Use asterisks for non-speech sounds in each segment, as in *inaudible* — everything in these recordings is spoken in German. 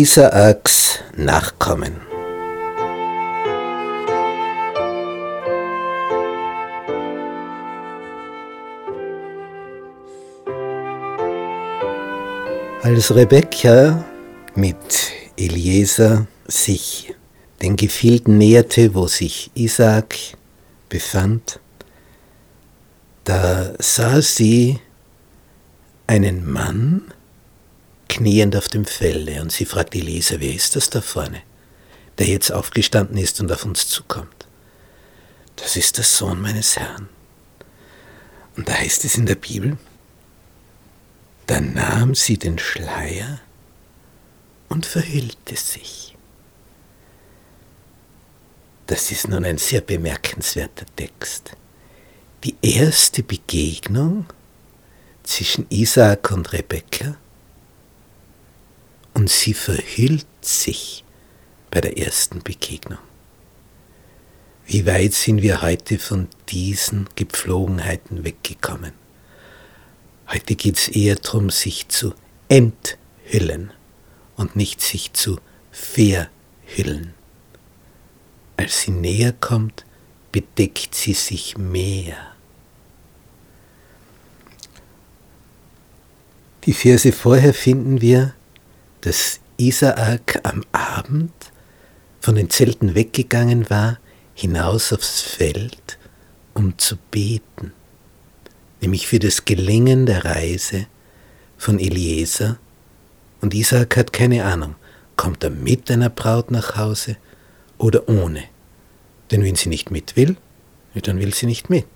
Isaaks Nachkommen. Als Rebekka mit Eliezer sich den Gefilden näherte, wo sich Isaak befand, da sah sie einen Mann kniend auf dem Felde und sie fragt Eliezer, wer ist das da vorne, der jetzt aufgestanden ist und auf uns zukommt? Das ist der Sohn meines Herrn. Und da heißt es in der Bibel, dann nahm sie den Schleier und verhüllte sich. Das ist nun ein sehr bemerkenswerter Text. Die erste Begegnung zwischen Isaak und Rebekka und sie verhüllt sich bei der ersten Begegnung. Wie weit sind wir heute von diesen Gepflogenheiten weggekommen? Heute geht es eher darum, sich zu enthüllen und nicht sich zu verhüllen. Als sie näher kommt, bedeckt sie sich mehr. Die Verse vorher finden wir, dass Isaak am Abend von den Zelten weggegangen war, hinaus aufs Feld, um zu beten nämlich für das Gelingen der Reise von Eliezer. Und Isaac hat keine Ahnung, kommt er mit einer Braut nach Hause oder ohne. Denn wenn sie nicht mit will, dann will sie nicht mit.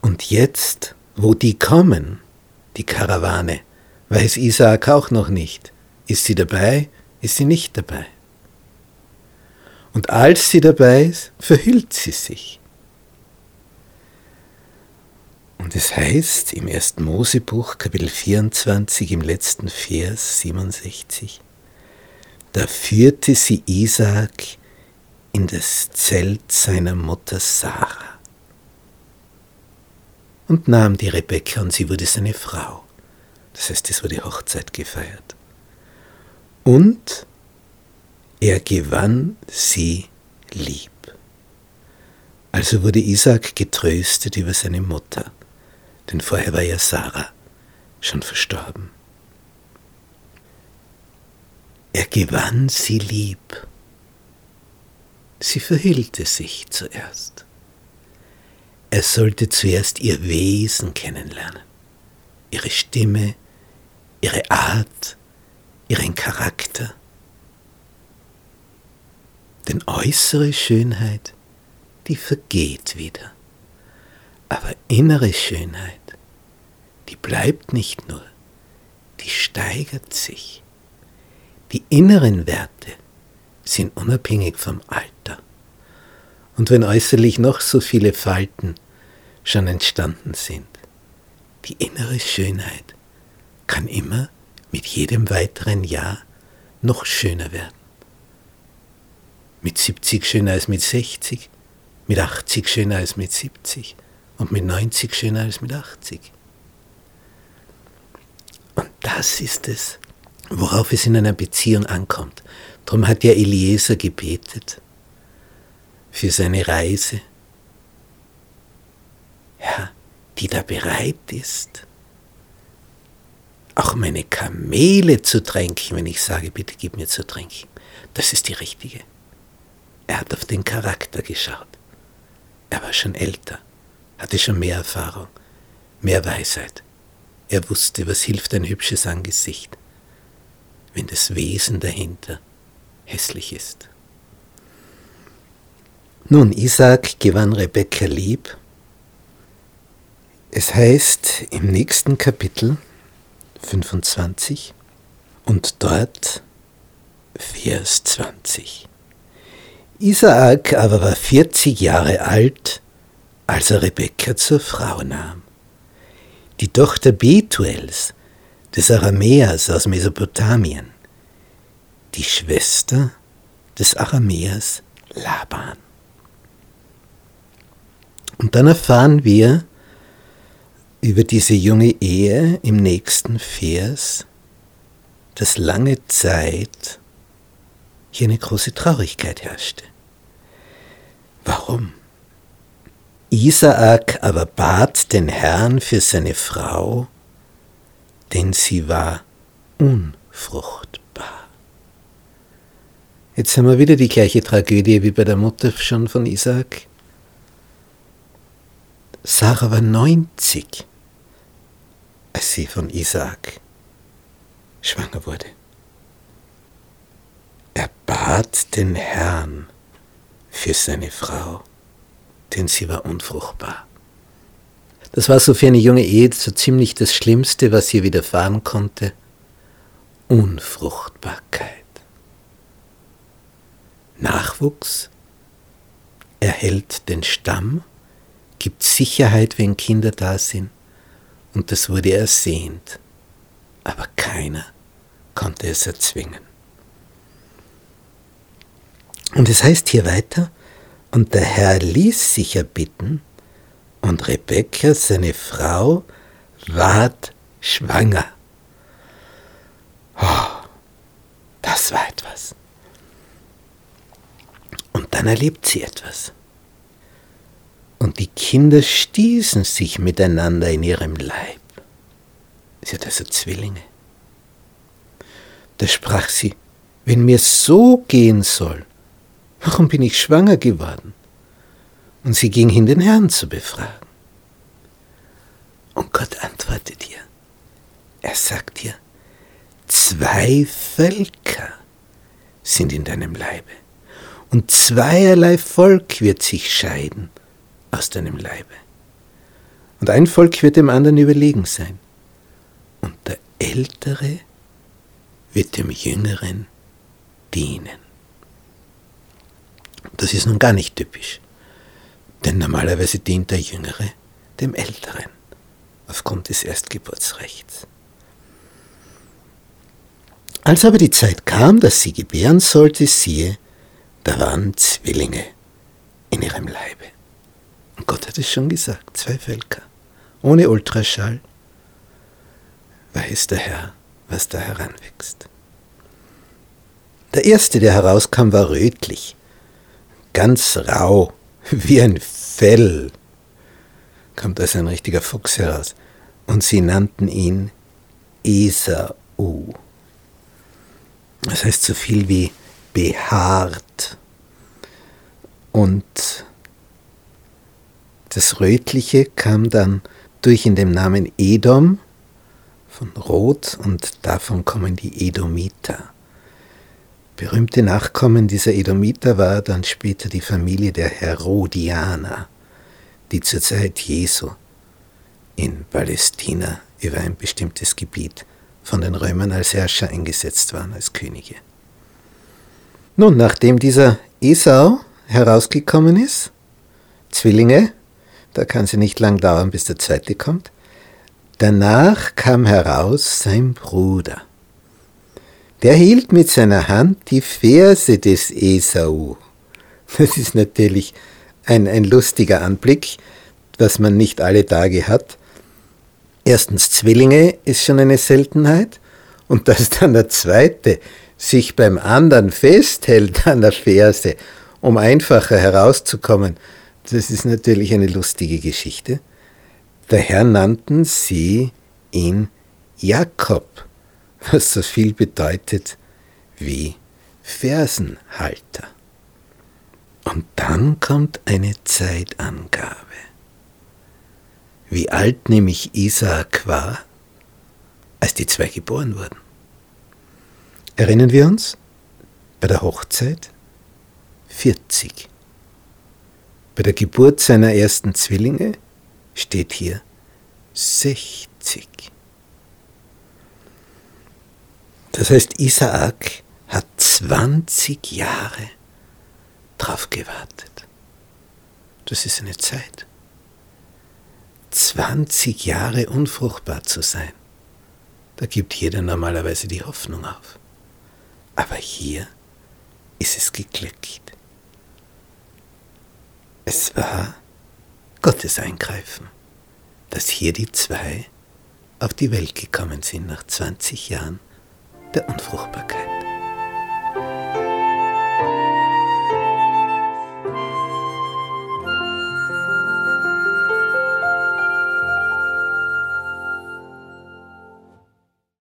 Und jetzt, wo die kommen, die Karawane, weiß Isaak auch noch nicht. Ist sie dabei, ist sie nicht dabei. Und als sie dabei ist, verhüllt sie sich. Und es heißt im 1. Mosebuch, Kapitel 24, im letzten Vers 67, da führte sie Isaak in das Zelt seiner Mutter Sarah und nahm die Rebekka und sie wurde seine Frau. Das heißt, es wurde Hochzeit gefeiert. Und er gewann sie lieb. Also wurde Isaak getröstet über seine Mutter denn vorher war ja Sarah schon verstorben. Er gewann sie lieb. Sie verhüllte sich zuerst. Er sollte zuerst ihr Wesen kennenlernen, ihre Stimme, ihre Art, ihren Charakter. Denn äußere Schönheit, die vergeht wieder. Aber innere Schönheit, die bleibt nicht nur, die steigert sich. Die inneren Werte sind unabhängig vom Alter. Und wenn äußerlich noch so viele Falten schon entstanden sind, die innere Schönheit kann immer mit jedem weiteren Jahr noch schöner werden. Mit 70 schöner als mit 60, mit 80 schöner als mit 70 und mit 90 schöner als mit 80. Und das ist es, worauf es in einer Beziehung ankommt. Darum hat ja Eliezer gebetet für seine Reise. Ja, die da bereit ist, auch meine Kamele zu tränken, wenn ich sage, bitte gib mir zu trinken. Das ist die richtige. Er hat auf den Charakter geschaut. Er war schon älter, hatte schon mehr Erfahrung, mehr Weisheit. Er wusste, was hilft ein hübsches Angesicht, wenn das Wesen dahinter hässlich ist. Nun, Isaac gewann Rebekka lieb. Es heißt im nächsten Kapitel 25 und dort Vers 20. Isaak aber war 40 Jahre alt, als er Rebekka zur Frau nahm die Tochter Betuels, des Aramäers aus Mesopotamien, die Schwester des Aramäers Laban. Und dann erfahren wir über diese junge Ehe im nächsten Vers, dass lange Zeit hier eine große Traurigkeit herrschte. Warum? Isaak aber bat den Herrn für seine Frau, denn sie war unfruchtbar. Jetzt haben wir wieder die gleiche Tragödie wie bei der Mutter schon von Isaak. Sarah war 90, als sie von Isaak schwanger wurde. Er bat den Herrn für seine Frau, denn sie war unfruchtbar. Das war so für eine junge Ehe so ziemlich das Schlimmste, was ihr widerfahren konnte. Unfruchtbarkeit. Nachwuchs erhält den Stamm, gibt Sicherheit, wenn Kinder da sind, und das wurde ersehnt, aber keiner konnte es erzwingen. Und es heißt hier weiter, und der Herr ließ sich erbitten, und Rebekka, seine Frau, ward schwanger. Oh, das war etwas. Und dann erlebt sie etwas. Und die Kinder stießen sich miteinander in ihrem Leib. Sie hat also Zwillinge. Da sprach sie, wenn mir so gehen soll, warum bin ich schwanger geworden? Und sie ging hin, den Herrn zu befragen. Und Gott antwortet ihr. Er sagt ihr, zwei Völker sind in deinem Leibe und zweierlei Volk wird sich scheiden aus deinem Leibe. Und ein Volk wird dem anderen überlegen sein. Und der Ältere wird dem Jüngeren dienen. Das ist nun gar nicht typisch, denn normalerweise dient der Jüngere dem Älteren aufgrund des Erstgeburtsrechts. Als aber die Zeit kam, dass sie gebären sollte, siehe, da waren Zwillinge in ihrem Leibe. Gott hat es schon gesagt, zwei Völker, ohne Ultraschall, weiß der Herr, was da heranwächst. Der erste, der herauskam, war rötlich, ganz rau, *laughs* wie ein Fell, kommt als ein richtiger Fuchs heraus. Und sie nannten ihn Esau. Das heißt so viel wie behaart. Und das Rötliche kam dann durch in dem Namen Edom von Rot und davon kommen die Edomiter. Berühmte Nachkommen dieser Edomiter war dann später die Familie der Herodianer, die zur Zeit Jesu in Palästina über ein bestimmtes Gebiet von den Römern als Herrscher eingesetzt waren, als Könige. Nun, nachdem dieser Esau herausgekommen ist, Zwillinge, da kann sie nicht lang dauern, bis der zweite kommt, danach kam heraus sein Bruder. Der hielt mit seiner Hand die Ferse des Esau. Das ist natürlich ein, ein lustiger Anblick, was man nicht alle Tage hat. Erstens Zwillinge ist schon eine Seltenheit und dass dann der zweite sich beim anderen festhält an der Ferse, um einfacher herauszukommen, das ist natürlich eine lustige Geschichte. Daher nannten sie ihn Jakob, was so viel bedeutet wie Fersenhalter. Und dann kommt eine Zeitangabe. Wie alt nämlich Isaak war, als die zwei geboren wurden. Erinnern wir uns? Bei der Hochzeit 40. Bei der Geburt seiner ersten Zwillinge steht hier 60. Das heißt, Isaak hat 20 Jahre drauf gewartet. Das ist eine Zeit. 20 Jahre unfruchtbar zu sein. Da gibt jeder normalerweise die Hoffnung auf. Aber hier ist es geglückt. Es war Gottes Eingreifen, dass hier die zwei auf die Welt gekommen sind nach 20 Jahren der Unfruchtbarkeit.